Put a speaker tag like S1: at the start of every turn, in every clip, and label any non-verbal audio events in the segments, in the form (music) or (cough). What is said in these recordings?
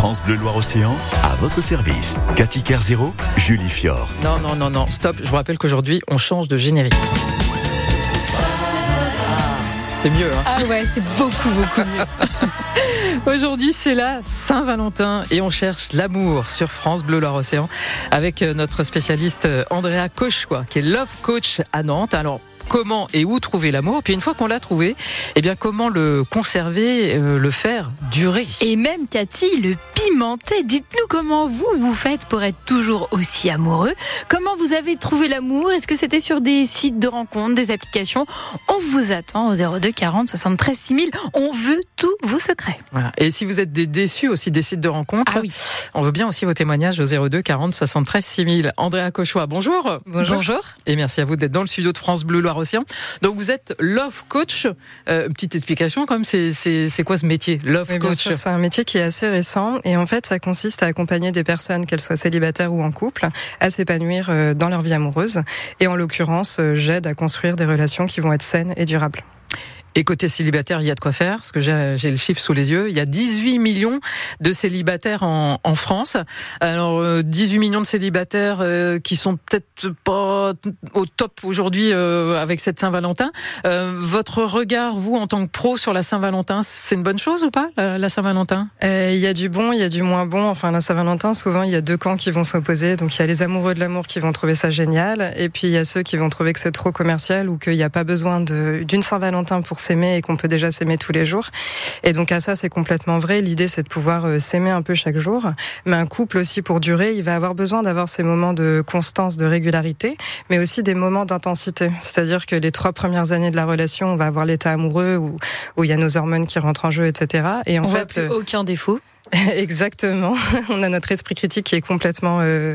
S1: France Bleu Loire-Océan, à votre service. Cathy Kerzero, Julie Fior.
S2: Non, non, non, non, stop. Je vous rappelle qu'aujourd'hui, on change de générique. C'est mieux, hein
S3: Ah ouais, c'est beaucoup, beaucoup mieux. (laughs)
S2: Aujourd'hui, c'est la Saint-Valentin et on cherche l'amour sur France Bleu Loire-Océan avec euh, notre spécialiste euh, Andrea Cauchois, qui est Love Coach à Nantes. Alors, comment et où trouver l'amour. Puis une fois qu'on l'a trouvé, eh bien comment le conserver, euh, le faire durer.
S3: Et même Cathy, le pimenter. Dites-nous comment vous vous faites pour être toujours aussi amoureux. Comment vous avez trouvé l'amour? Est-ce que c'était sur des sites de rencontres, des applications? On vous attend au 02 40 73 6000. On veut tous vos secrets.
S2: Voilà. Et si vous êtes des déçus aussi des sites de rencontres,
S3: ah oui.
S2: on veut bien aussi vos témoignages au 02 40 73 6000. Andrea Cauchois, bonjour.
S3: Bonjour. bonjour.
S2: Et merci à vous d'être dans le studio de France Bleu Loire Donc vous êtes love coach. Euh, petite explication quand même, c'est quoi ce métier, love
S4: oui,
S2: coach
S4: C'est un métier qui est assez récent et en fait ça consiste à accompagner des personnes, qu'elles soient célibataires ou en couple, à s'épanouir euh, dans leur vie amoureuse. Et en l'occurrence, euh, j'aide à construire des relations qui vont être saines et durables.
S2: Et côté célibataire, il y a de quoi faire, parce que j'ai le chiffre sous les yeux. Il y a 18 millions de célibataires en, en France. Alors, 18 euh, millions de célibataires euh, qui sont peut-être pas au top aujourd'hui euh, avec cette Saint-Valentin. votre regard, vous, en tant que pro sur la Saint-Valentin, c'est une bonne chose ou pas, la, Saint-Valentin?
S4: Il y a du bon, il y a du moins bon. Enfin, la Saint-Valentin, souvent, il y a deux camps qui vont s'opposer. Donc, il y a les amoureux de l'amour qui vont trouver ça génial. Et puis, il y a ceux qui vont trouver que c'est trop commercial ou qu'il n'y a pas besoin d'une Saint-Valentin pour s'aimer et qu'on peut déjà s'aimer tous les jours. Et donc à ça, c'est complètement vrai. L'idée, c'est de pouvoir euh, s'aimer un peu chaque jour. Mais un couple aussi, pour durer, il va avoir besoin d'avoir ces moments de constance, de régularité, mais aussi des moments d'intensité. C'est-à-dire que les trois premières années de la relation, on va avoir l'état amoureux où, où il y a nos hormones qui rentrent en jeu, etc.
S3: Et en on fait, voit plus aucun défaut. (laughs)
S4: Exactement. (laughs) On a notre esprit critique qui est complètement euh,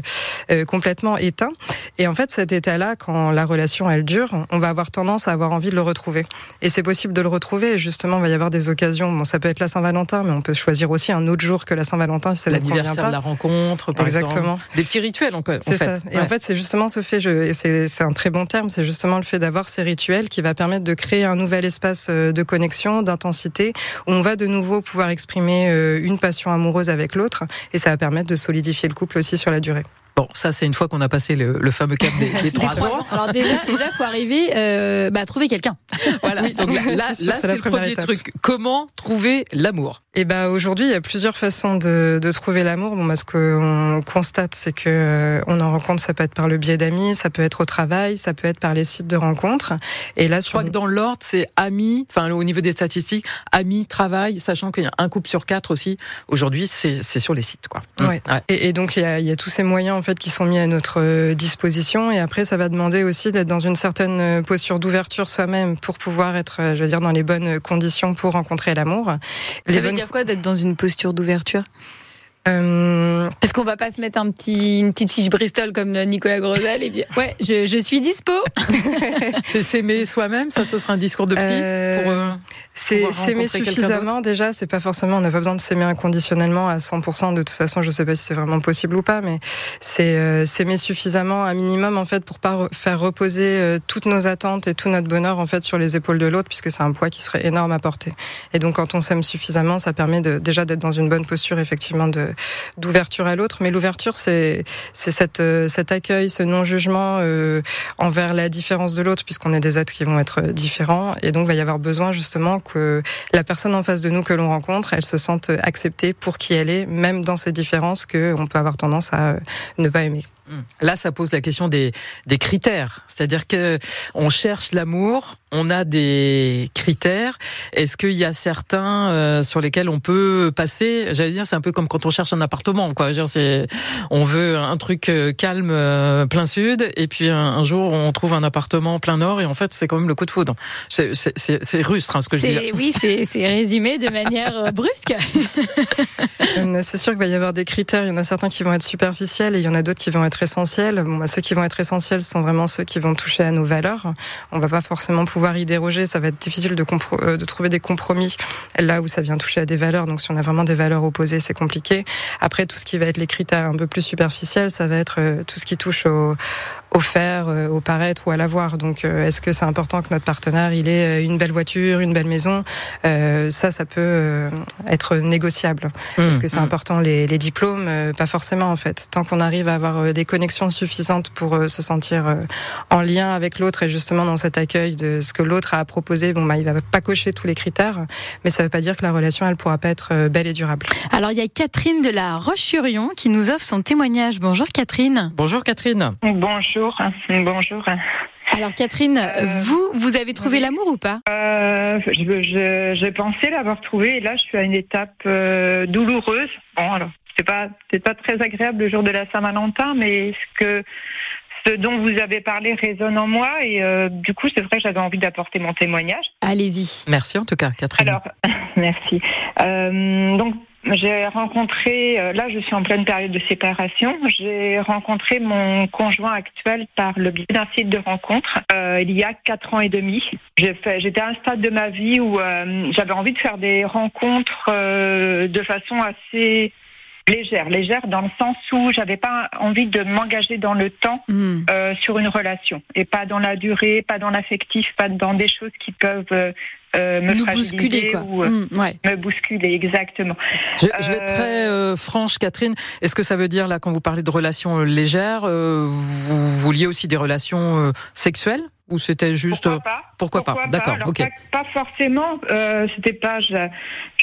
S4: euh, complètement éteint. Et en fait, cet état-là, quand la relation elle dure, on va avoir tendance à avoir envie de le retrouver. Et c'est possible de le retrouver. Et justement, il va y avoir des occasions. Bon, ça peut être la Saint-Valentin, mais on peut choisir aussi un autre jour que la Saint-Valentin si ça
S2: L'anniversaire de la rencontre, par
S4: Exactement.
S2: Exemple. Des petits rituels, encore.
S4: C'est ça. Et en fait, c'est justement ce fait. Je, c'est un très bon terme. C'est justement le fait d'avoir ces rituels qui va permettre de créer un nouvel espace euh, de connexion, d'intensité, où on va de nouveau pouvoir exprimer une passion amoureuse avec l'autre et ça va permettre de solidifier le couple aussi sur la durée.
S2: Bon, ça c'est une fois qu'on a passé le, le fameux cap des, des (laughs) trois ans.
S3: Alors déjà, déjà faut arriver euh, bah, à trouver quelqu'un. (laughs)
S2: Voilà. donc là, là, c'est le premier truc. Comment trouver l'amour?
S4: Et eh ben aujourd'hui, il y a plusieurs façons de, de trouver l'amour. Bon, bah, ce qu'on constate, c'est que euh, on en rencontre. Ça peut être par le biais d'amis, ça peut être au travail, ça peut être par les sites de rencontres.
S2: Et là, je crois que dans l'ordre, c'est amis. Enfin, au niveau des statistiques, amis, travail, sachant qu'il y a un couple sur quatre aussi. Aujourd'hui, c'est sur les sites, quoi.
S4: Ouais. ouais. Et, et, donc il y a, il y a tous ces moyens fait qui sont mis à notre euh, disposition et après ça va demander aussi d'être dans une certaine euh, posture d'ouverture soi-même pour pouvoir être euh, je veux dire dans les bonnes conditions pour rencontrer l'amour.
S3: Ça veut dire quoi d'être dans une posture d'ouverture?
S4: Euh...
S3: Est-ce qu'on va pas se mettre un petit, une petite fiche Bristol comme Nicolas Grosel et dire ouais, je, je suis dispo. (laughs)
S2: c'est s'aimer soi-même, ça ce sera un discours de psy. Euh, pour, euh,
S4: c'est s'aimer suffisamment déjà. C'est pas forcément, on n'a pas besoin de s'aimer inconditionnellement à 100%. De toute façon, je sais pas si c'est vraiment possible ou pas, mais c'est euh, s'aimer suffisamment, un minimum en fait, pour pas faire reposer euh, toutes nos attentes et tout notre bonheur en fait sur les épaules de l'autre, puisque c'est un poids qui serait énorme à porter. Et donc quand on s'aime suffisamment, ça permet de, déjà d'être dans une bonne posture effectivement de d'ouverture à l'autre. Mais l'ouverture, c'est c'est cette euh, cet accueil, ce non jugement euh, envers la différence de l'autre, puisqu'on est des êtres qui vont être différents. Et donc, il va y avoir besoin justement que la personne en face de nous que l'on rencontre, elle se sente acceptée pour qui elle est, même dans ces différences que on peut avoir tendance à ne pas aimer.
S2: Là, ça pose la question des, des critères. C'est-à-dire que on cherche l'amour, on a des critères. Est-ce qu'il y a certains euh, sur lesquels on peut passer? J'allais dire, c'est un peu comme quand on cherche un appartement. Quoi. C'est, on veut un truc euh, calme, euh, plein sud, et puis un, jour on trouve un appartement plein nord, et en fait c'est quand même le coup de foudre. C'est, rustre hein, ce que je dis.
S3: Oui, c'est, résumé de manière brusque. (laughs)
S4: c'est sûr qu'il va y avoir des critères. Il y en a certains qui vont être superficiels et il y en a d'autres qui vont être essentiels. Bah, ceux qui vont être essentiels sont vraiment ceux qui vont toucher à nos valeurs. On va pas forcément pouvoir y déroger. Ça va être difficile de, euh, de trouver des compromis là où ça vient toucher à des valeurs. Donc, si on a vraiment des valeurs opposées, c'est compliqué. Après, tout ce qui va être les critères un peu plus superficiels, ça va être euh, tout ce qui touche au, faire, au paraître ou à l'avoir. Donc, est-ce que c'est important que notre partenaire il ait une belle voiture, une belle maison? Ça, ça peut être négociable. Mmh, Est-ce que c'est mmh. important les, les diplômes Pas forcément en fait. Tant qu'on arrive à avoir des connexions suffisantes pour se sentir en lien avec l'autre et justement dans cet accueil de ce que l'autre a proposé, bon bah il va pas cocher tous les critères, mais ça veut pas dire que la relation elle pourra pas être belle et durable.
S3: Alors il y a Catherine de la Roche-sur-Yon qui nous offre son témoignage. Bonjour Catherine.
S2: Bonjour Catherine.
S5: Bonjour. Bonjour.
S3: Alors Catherine, euh, vous, vous avez trouvé l'amour ou pas?
S5: Euh, J'ai pensé l'avoir trouvé et là je suis à une étape euh, douloureuse. Bon alors c'est pas c'est pas très agréable le jour de la Saint-Valentin, mais ce que ce dont vous avez parlé résonne en moi et euh, du coup c'est vrai que j'avais envie d'apporter mon témoignage.
S3: Allez-y.
S2: Merci en tout cas Catherine.
S5: Alors (laughs) merci. Euh, donc j'ai rencontré, euh, là je suis en pleine période de séparation, j'ai rencontré mon conjoint actuel par le biais d'un site de rencontre euh, il y a quatre ans et demi. J'étais à un stade de ma vie où euh, j'avais envie de faire des rencontres de façon assez légère, légère dans le sens où j'avais pas envie de m'engager dans le temps hmm. euh, sur une relation et pas dans la durée, pas dans l'affectif, pas dans des choses qui peuvent euh, euh me
S3: Nous bousculer, quoi.
S5: ou euh, ouais. me bousculer exactement.
S2: Je, je vais être très franche, Catherine. Est-ce que ça veut dire là quand vous parlez de relations légères, vous vouliez aussi des relations sexuelles ou c'était juste
S5: pourquoi pas,
S2: pourquoi, pas? D'accord ok
S5: pas, forcément euh, c'était pas je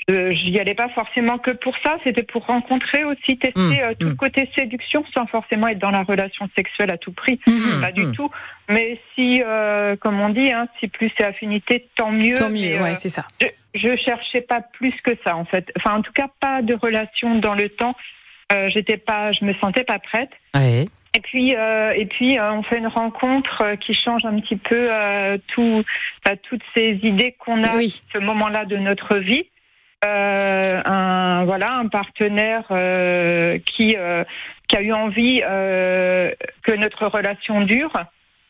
S5: j'y allais pas forcément que pour ça c'était pour rencontrer aussi tester mmh, euh, tout mmh. côté séduction sans forcément être dans la relation sexuelle à tout prix. Mmh, pas du tout. Mais si euh, comme on dit hein, si plus c'est affinité tant mieux
S3: tant mieux ouais c'est ça.
S5: je, je cherchais pas plus que ça en fait. Enfin en tout cas pas de relation dans le temps. J'étais pas je me sentais pas prête.
S2: Ouais.
S5: Et puis, euh, et puis, euh, on fait une rencontre euh, qui change un petit peu euh, tout, bah, toutes ces idées qu'on a à ce moment-là de notre vie. Un voilà, un partenaire qui qui a eu envie que notre relation dure,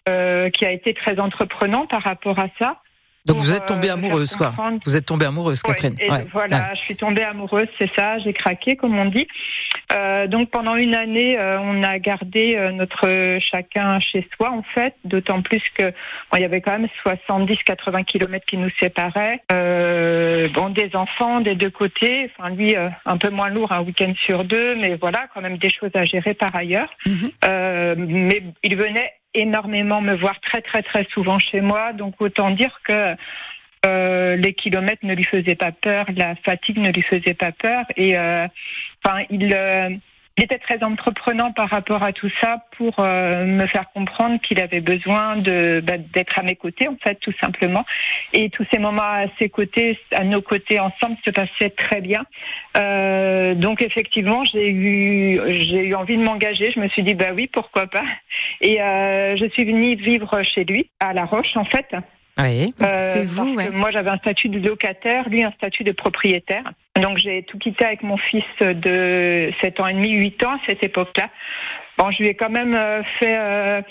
S5: qui a été très entreprenant par rapport à ça.
S2: Donc vous êtes tombée euh, amoureuse, quoi. Vous êtes tombée amoureuse, Catherine.
S5: Ouais, voilà, je suis tombée amoureuse, c'est ça. J'ai craqué, comme on dit. Euh, donc pendant une année, euh, on a gardé euh, notre chacun chez soi, en fait. D'autant plus que bon, il y avait quand même 70-80 kilomètres qui nous séparaient. bon, des enfants des deux côtés. Enfin, lui, un peu moins lourd, un week-end sur deux, mais voilà, quand même des choses à gérer par ailleurs. Mhm. mais il venait énormément me voir très très très souvent chez moi, donc autant dire que euh, les kilomètres ne lui faisaient pas peur, la fatigue ne lui faisait pas peur, et euh, enfin il euh, il était très entreprenant par rapport à tout ça pour euh, me faire comprendre qu'il avait besoin de bah, d'être à mes côtés en fait tout simplement et tous ces moments à ses côtés à nos côtés ensemble se passaient très bien euh, donc effectivement j'ai eu j'ai eu envie de m'engager je me suis dit bah oui pourquoi pas et euh, je suis venue vivre chez lui à La Roche en fait
S3: oui, euh, c'est vous. Ouais.
S5: Moi, j'avais un statut de locataire, lui un statut de propriétaire. Donc, j'ai tout quitté avec mon fils de 7 ans et demi, 8 ans à cette époque-là. Bon, je lui ai quand même euh, fait euh,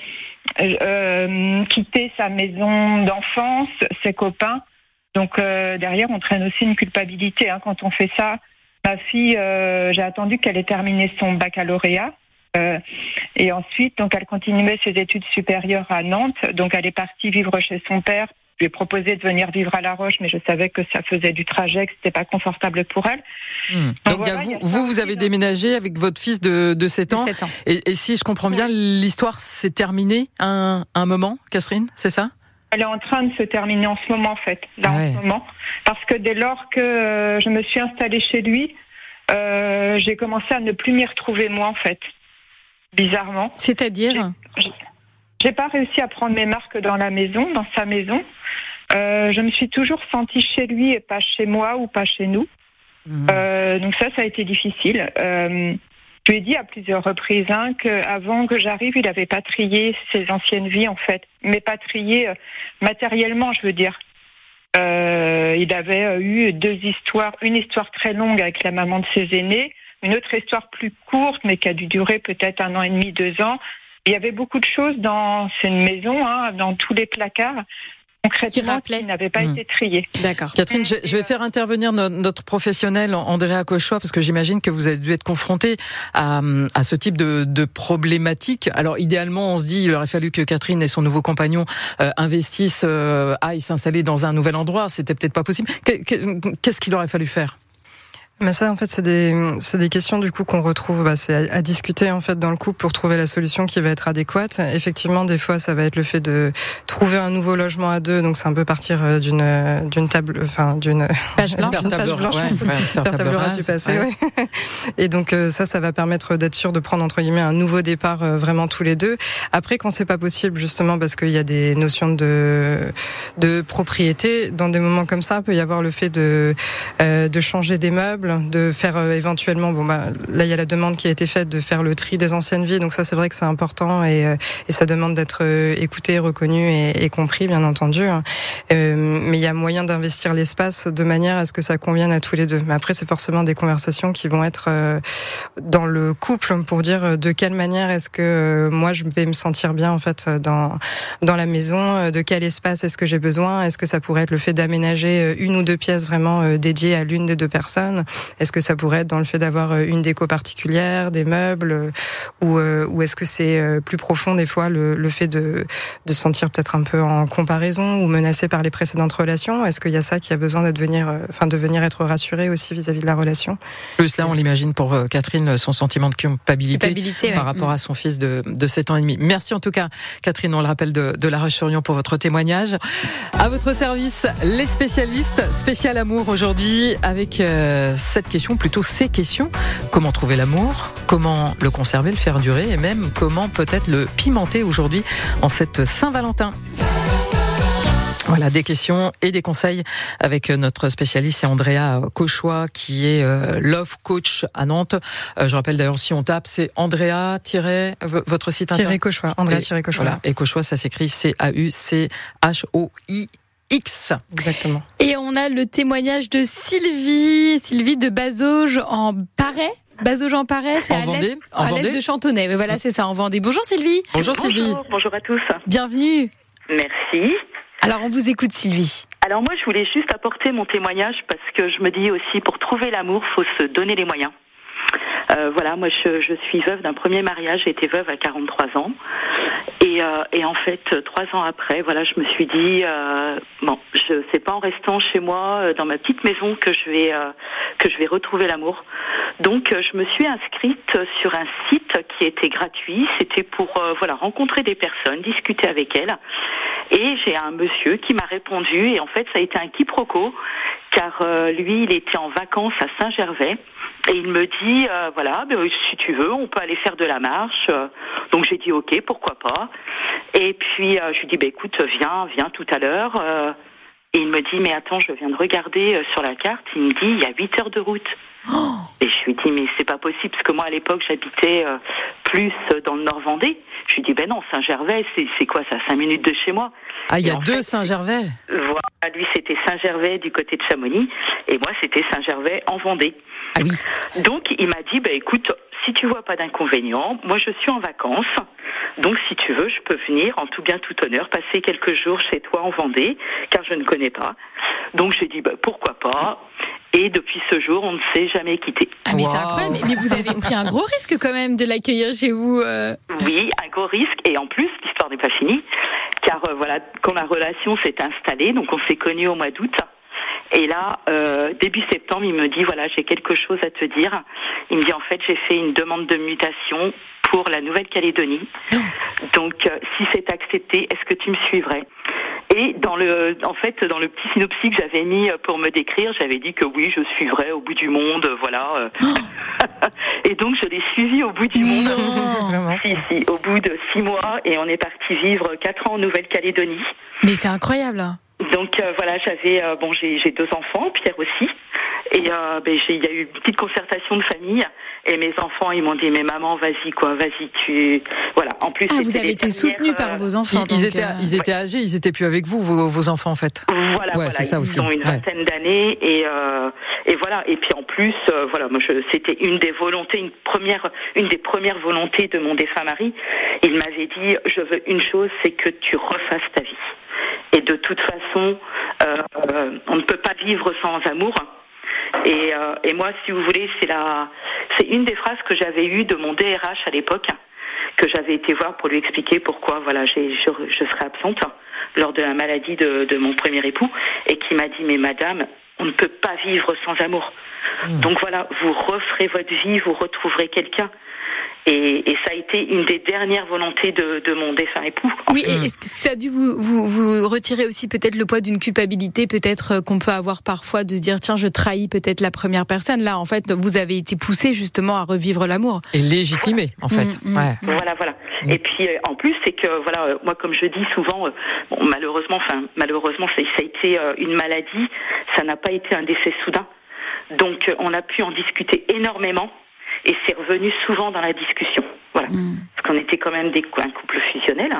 S5: euh, quitter sa maison d'enfance, ses copains. Donc, euh, derrière, on traîne aussi une culpabilité hein, quand on fait ça. Ma fille, j'ai attendu qu'elle ait terminé son baccalauréat. Euh, et ensuite, donc, elle continuait ses études supérieures à Nantes. Donc, elle est partie vivre chez son père. Je lui ai proposé de venir vivre à La Roche, mais je savais que ça faisait du trajet, que c'était pas confortable pour elle.
S2: Hmm. Donc, vous, vous, avez déménagé avec votre fils de, de 7 ans. Et, et, si je comprends bien, l'histoire s'est terminée un, un moment, Catherine, c'est ça?
S5: Elle est en train de se terminer en ce moment, en fait, là, en ce moment. Parce que dès lors que euh, je me suis installée chez lui, euh, j'ai commencé à ne plus m'y retrouver, moi, en fait bizarrement.
S3: C'est-à-dire?
S5: J'ai pas réussi à prendre mes marques dans la maison, dans sa maison. Euh, je me suis toujours sentie chez lui et pas chez moi ou pas chez nous. Mhm. Euh, donc ça, ça a été difficile. Euh, je lui ai dit à plusieurs reprises hein, qu'avant que j'arrive, il avait pas trié ses anciennes vies en fait, mais pas trié euh, matériellement, je veux dire. Euh, il avait eu deux histoires, une histoire très longue avec la maman de ses aînés, une autre histoire plus courte, mais qui a dû durer peut-être un an et demi, deux ans. Il y avait beaucoup de choses dans cette maison, hein, dans tous les placards. concrètement qui, n'avait pas hmm. été trié.
S2: D'accord. Catherine, je, vais faire intervenir notre, professionnel Andrea Cochois parce que j'imagine que vous avez dû être confronté à, à ce type de, de, problématique. Alors idéalement, on se dit il aurait fallu que Catherine et son nouveau compagnon euh, investissent, euh, aillent s'installer dans un nouvel endroit. C'était peut-être pas possible. Qu'est-ce qu'il aurait fallu faire?
S4: Mais ça, en fait, c'est des, c'est des questions du coup qu'on retrouve. Bah, c'est à, discuter en fait dans le couple pour trouver la solution qui va être adéquate. Effectivement, des fois, ça va être le fait de trouver un nouveau logement à deux. Donc, c'est un peu partir euh, d'une d'une table, enfin d'une
S3: page (laughs) blanche,
S4: faire table, rase du passé. Ouais. (laughs) Et donc, euh, ça, ça va permettre d'être sûr de prendre entre guillemets un nouveau départ euh, vraiment tous les deux. Après, quand c'est pas possible, justement, parce qu'il y a des notions de de propriété, dans des moments comme ça, il peut y avoir le fait de de changer des meubles de faire euh, éventuellement, bon bah là il y a la demande qui a été faite de faire le tri des anciennes vies, donc ça c'est vrai que c'est important et, euh, et, ça demande d'être euh, écouté, reconnu et, et, compris bien entendu. Hein. mais il y a moyen d'investir l'espace de manière à ce que ça convienne à tous les deux. Mais après c'est forcément des conversations qui vont être dans le couple pour dire de quelle manière est-ce que moi je vais me sentir bien en fait dans dans la maison, de quel espace est-ce que j'ai besoin, est-ce que ça pourrait être le fait d'aménager une ou deux pièces vraiment dédiées à l'une des deux personnes est-ce que ça pourrait être dans le fait d'avoir euh, une déco particulière, des meubles, euh, ou, euh, ou est-ce que c'est plus profond des fois le, le fait de, de se sentir peut-être un peu en comparaison ou menacé par les précédentes relations? Est-ce qu'il y a ça qui a besoin d'être venir, enfin de venir être rassuré aussi vis-à-vis de la relation?
S2: Plus là, on l'imagine pour Catherine, son sentiment de culpabilité, par rapport à son fils de, de 7 ans et demi. Merci en tout cas, Catherine, on le rappelle de, de La Roche-sur-Yon pour votre témoignage. À votre service, les spécialistes, spécial amour aujourd'hui avec cette question, plutôt ces questions. Comment trouver l'amour? Comment le conserver, le faire durer? Et même comment peut-être le pimenter aujourd'hui en cette Saint-Valentin? Voilà, des questions et des conseils avec notre spécialiste, Andrea Cauchois, qui est euh, Love Coach à Nantes. Euh, je rappelle d'ailleurs, si on tape, c'est Andrea, votre site
S4: internet. Cauchois, Andrea Cauchois.
S2: Voilà, et Cauchois, ça s'écrit C-A-U-C-H-O-I X.
S4: Exactement.
S3: Et on a le témoignage de Sylvie, Sylvie de Bazauge en Paris. Bazauge en Paris, c'est à l'est de Chantonnay. Mais voilà, c'est ça, en Vendée. Bonjour Sylvie.
S2: Bonjour, Sylvie.
S6: Bonjour à tous.
S3: Bienvenue.
S6: Merci.
S3: Alors on vous écoute Sylvie.
S6: Alors moi je voulais juste apporter mon témoignage parce que je me dis aussi pour trouver l'amour, faut se donner les moyens. Euh, voilà, moi je, suis veuve d'un premier mariage, été veuve à 43 ans. Et, euh, et, en fait, trois ans après, voilà, je me suis dit euh, bon, je sais pas en restant chez moi dans ma petite maison que je vais que je vais retrouver l'amour. Donc, je me suis inscrite sur un site qui était gratuit. C'était pour voilà rencontrer des personnes, discuter avec elles. Et j'ai un monsieur qui m'a répondu. Et en fait, ça a été un quiproquo car lui, il était en vacances à Saint-Gervais. Et il me dit, euh, voilà, ben, si tu veux, on peut aller faire de la marche. Donc j'ai dit, ok, pourquoi pas. Et puis euh, je lui dis, bah, écoute, viens, viens tout à l'heure. Euh, et il me dit, mais attends, je viens de regarder sur la carte. Il me dit, il y a 8 heures de route. Oh et je lui dis, mais c'est pas possible, parce que moi, à l'époque, j'habitais plus dans le Nord Vendée. Je lui dis, ben non, Saint-Gervais, c'est quoi ça, 5 minutes de chez moi.
S2: Ah, il y a deux Saint-Gervais
S6: Voilà, lui, c'était Saint-Gervais du côté de Chamonix, et moi, c'était Saint-Gervais en Vendée.
S2: Ah oui.
S6: Donc, il m'a dit, ben écoute, si tu vois pas d'inconvénient, moi, je suis en vacances. Donc, si tu veux, je peux venir en tout bien, tout honneur, passer quelques jours chez toi en Vendée, car je ne connais pas. Donc, j'ai dit, bah, pourquoi pas. Et depuis ce jour, on ne s'est jamais quitté.
S3: Ah, mais c'est incroyable. Mais vous avez pris un gros risque quand même de l'accueillir chez vous. Euh.
S6: Oui, un gros risque. Et en plus, l'histoire n'est pas finie. Car euh, voilà, quand la relation s'est installée, donc on s'est connus au mois d'août. Et là, euh, début septembre, il me dit voilà, j'ai quelque chose à te dire. Il me dit en fait, j'ai fait une demande de mutation pour la Nouvelle-Calédonie. Oh. Donc, si c'est accepté, est-ce que tu me suivrais? Et dans le, en fait, dans le petit synopsis que j'avais mis pour me décrire, j'avais dit que oui, je suivrais au bout du monde, voilà. (gasps) et donc je l'ai suivi au bout du monde. Si, si, au bout de six mois, et on est parti vivre quatre ans en Nouvelle-Calédonie.
S3: Mais c'est incroyable.
S6: Donc euh, voilà, j'avais euh, bon, j'ai deux enfants, Pierre aussi, et euh, ben, il y a eu une petite concertation de famille, et mes enfants ils m'ont dit mais maman vas-y quoi, vas-y tu voilà. En plus,
S3: ah, vous avez été soutenue par vos enfants.
S2: Ils, étaient ils étaient âgés, ils étaient plus avec vous vos, vos enfants en fait.
S6: Voilà, voilà ça ils ont une vingtaine d'années et et voilà et puis en plus voilà moi c'était une des volontés, une première une des premières volontés de mon défunt mari. Il m'avait dit je veux une chose, c'est que tu refasses ta vie. Et de toute façon, euh, on ne peut pas vivre sans amour. Et, euh, et moi, si vous voulez, c'est la, c'est une des phrases que j'avais eues de mon DRH à l'époque, que j'avais été voir pour lui expliquer pourquoi, voilà, j'ai, je, je serais absente lors de la maladie de, de mon premier époux, et qui m'a dit, mais madame, on ne peut pas vivre sans amour. Mmh. Donc voilà, vous referez votre vie, vous retrouverez quelqu'un. Et, et, ça a été une des dernières volontés de, de mon défunt époux.
S3: Oui, et ça a dû vous, vous, vous retirer aussi peut-être le poids d'une culpabilité, peut-être euh, qu'on peut avoir parfois de se dire tiens, je trahis peut-être la première personne. Là, en fait, vous avez été poussé justement à revivre l'amour.
S2: Et légitimé, en fait. Mmh,
S6: mmh. Ouais. Voilà, voilà. Mmh. Et puis euh, en plus, c'est que voilà, euh, moi comme je dis souvent, bon, malheureusement, enfin malheureusement, ça, ça a été une maladie, ça n'a pas été un décès soudain. Donc on a pu en discuter énormément et c'est revenu souvent dans la discussion. Voilà. Mm. Parce qu'on était quand même des, un couple fusionnel.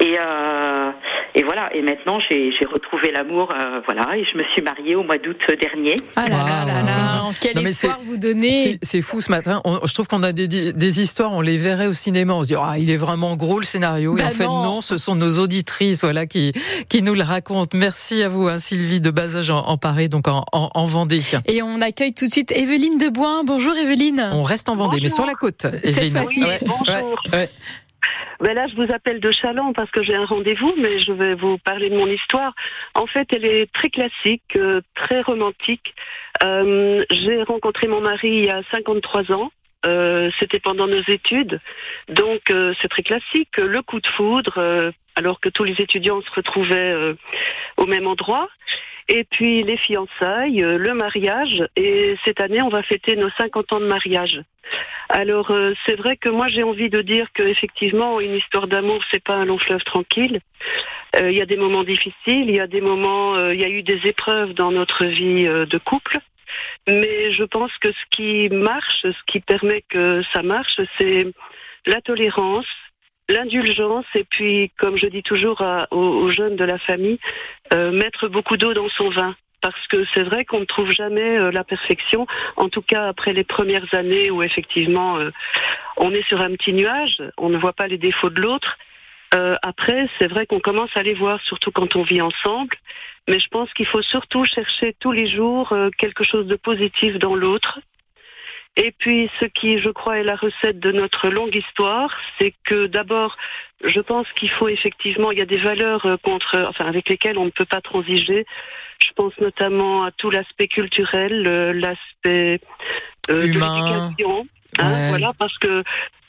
S6: Et, euh, et voilà. Et maintenant, j'ai retrouvé l'amour. Euh, voilà. Et je me suis mariée au mois d'août dernier.
S3: Ah là là là là. Quel non, espoir vous donnez.
S2: C'est fou ce matin. On, je trouve qu'on a des, des, histoires, on les verrait au cinéma. On se dit, ah, il est vraiment gros le scénario. Bah et en fait, non. ce sont nos auditrices, voilà, qui, qui nous le racontent. Merci à vous, hein, Sylvie de Basage en, en Paris, donc en, en, en, Vendée.
S3: Et on accueille tout de suite Evelyne Debois. Bonjour Evelyne.
S2: On reste en Vendée, Bonjour. mais sur la côte. Cette
S3: fois-ci.
S7: Ouais, bonjour. Ouais, ben là, je vous appelle de Chalon parce que j'ai un rendez-vous, mais je vais vous parler de mon histoire. En fait, elle est très classique, euh, très romantique. Euh, j'ai rencontré mon mari il y a 53 ans. Euh, C'était pendant nos études, donc euh, c'est très classique. Le coup de foudre, euh, alors que tous les étudiants se retrouvaient au même endroit. Et puis les fiançailles, le mariage, et cette année on va fêter nos 50 ans de mariage. Alors euh, c'est vrai que moi j'ai envie de dire que effectivement une histoire d'amour c'est pas un long fleuve tranquille. Euh, il y a des moments difficiles, il y a des moments, euh, il y a eu des épreuves dans notre vie de couple. Mais je pense que ce qui marche, ce qui permet que ça marche, c'est la tolérance, l'indulgence et puis, comme je dis toujours aux, jeunes de la famille, mettre beaucoup d'eau dans son vin parce que c'est vrai qu'on ne trouve jamais euh, la perfection, en tout cas après les premières années où effectivement euh, on est sur un petit nuage, on ne voit pas les défauts de l'autre. Euh, après, c'est vrai qu'on commence à les voir, surtout quand on vit ensemble, mais je pense qu'il faut surtout chercher tous les jours euh, quelque chose de positif dans l'autre. Et puis, ce qui, je crois, est la recette de notre longue histoire, c'est que d'abord, je pense qu'il faut effectivement, il y a des valeurs euh, contre, enfin, avec lesquelles on ne peut pas transiger. Je pense notamment à tout l'aspect culturel, euh, l'aspect
S2: euh, humain.
S7: de Hein, ouais. Voilà, parce que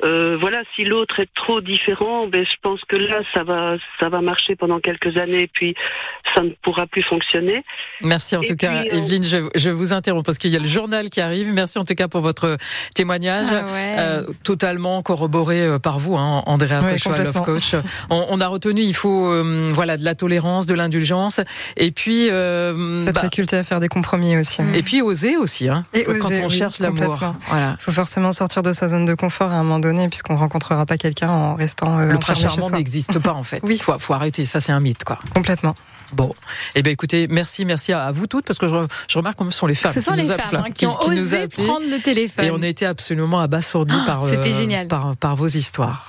S7: euh, voilà, si l'autre est trop différent, ben je pense que là ça va ça va marcher pendant quelques années, puis ça ne pourra plus fonctionner.
S2: Merci en et tout puis, cas, euh... Evelyne. Je, je, vous interromps parce qu'il y a le journal qui arrive. Merci en tout cas pour votre témoignage,
S3: ah ouais.
S2: euh, totalement corroboré euh, par vous, hein, Andrea
S4: ouais,
S2: Pechois, Love Coach. On, on, a retenu, il faut euh, voilà de la tolérance, de l'indulgence, et puis
S4: euh, cette bah, faculté à faire des compromis aussi.
S2: Et puis oser aussi, hein,
S4: et
S2: quand
S4: oser,
S2: on
S4: oui,
S2: cherche l'amour.
S4: Voilà. Il faut forcément sortir de sa zone de confort à un moment donné, puisqu'on rencontrera pas quelqu'un en restant.
S2: Euh, le prince charmant n'existe pas en fait. (laughs)
S4: oui,
S2: faut, faut arrêter. Ça, c'est un mythe, quoi.
S4: Complètement.
S2: Bon, eh bien écoutez, merci, merci à, vous toutes parce que je, je remarque que ce sont les femmes.
S3: Ce sont
S2: qui
S3: les
S2: nous
S3: femmes
S2: appelent,
S3: hein, qui, qui, ont
S2: qui
S3: osé prendre le téléphone.
S2: Et on a été absolument abasourdis
S3: oh,
S2: par,
S3: euh,
S2: par, par vos histoires.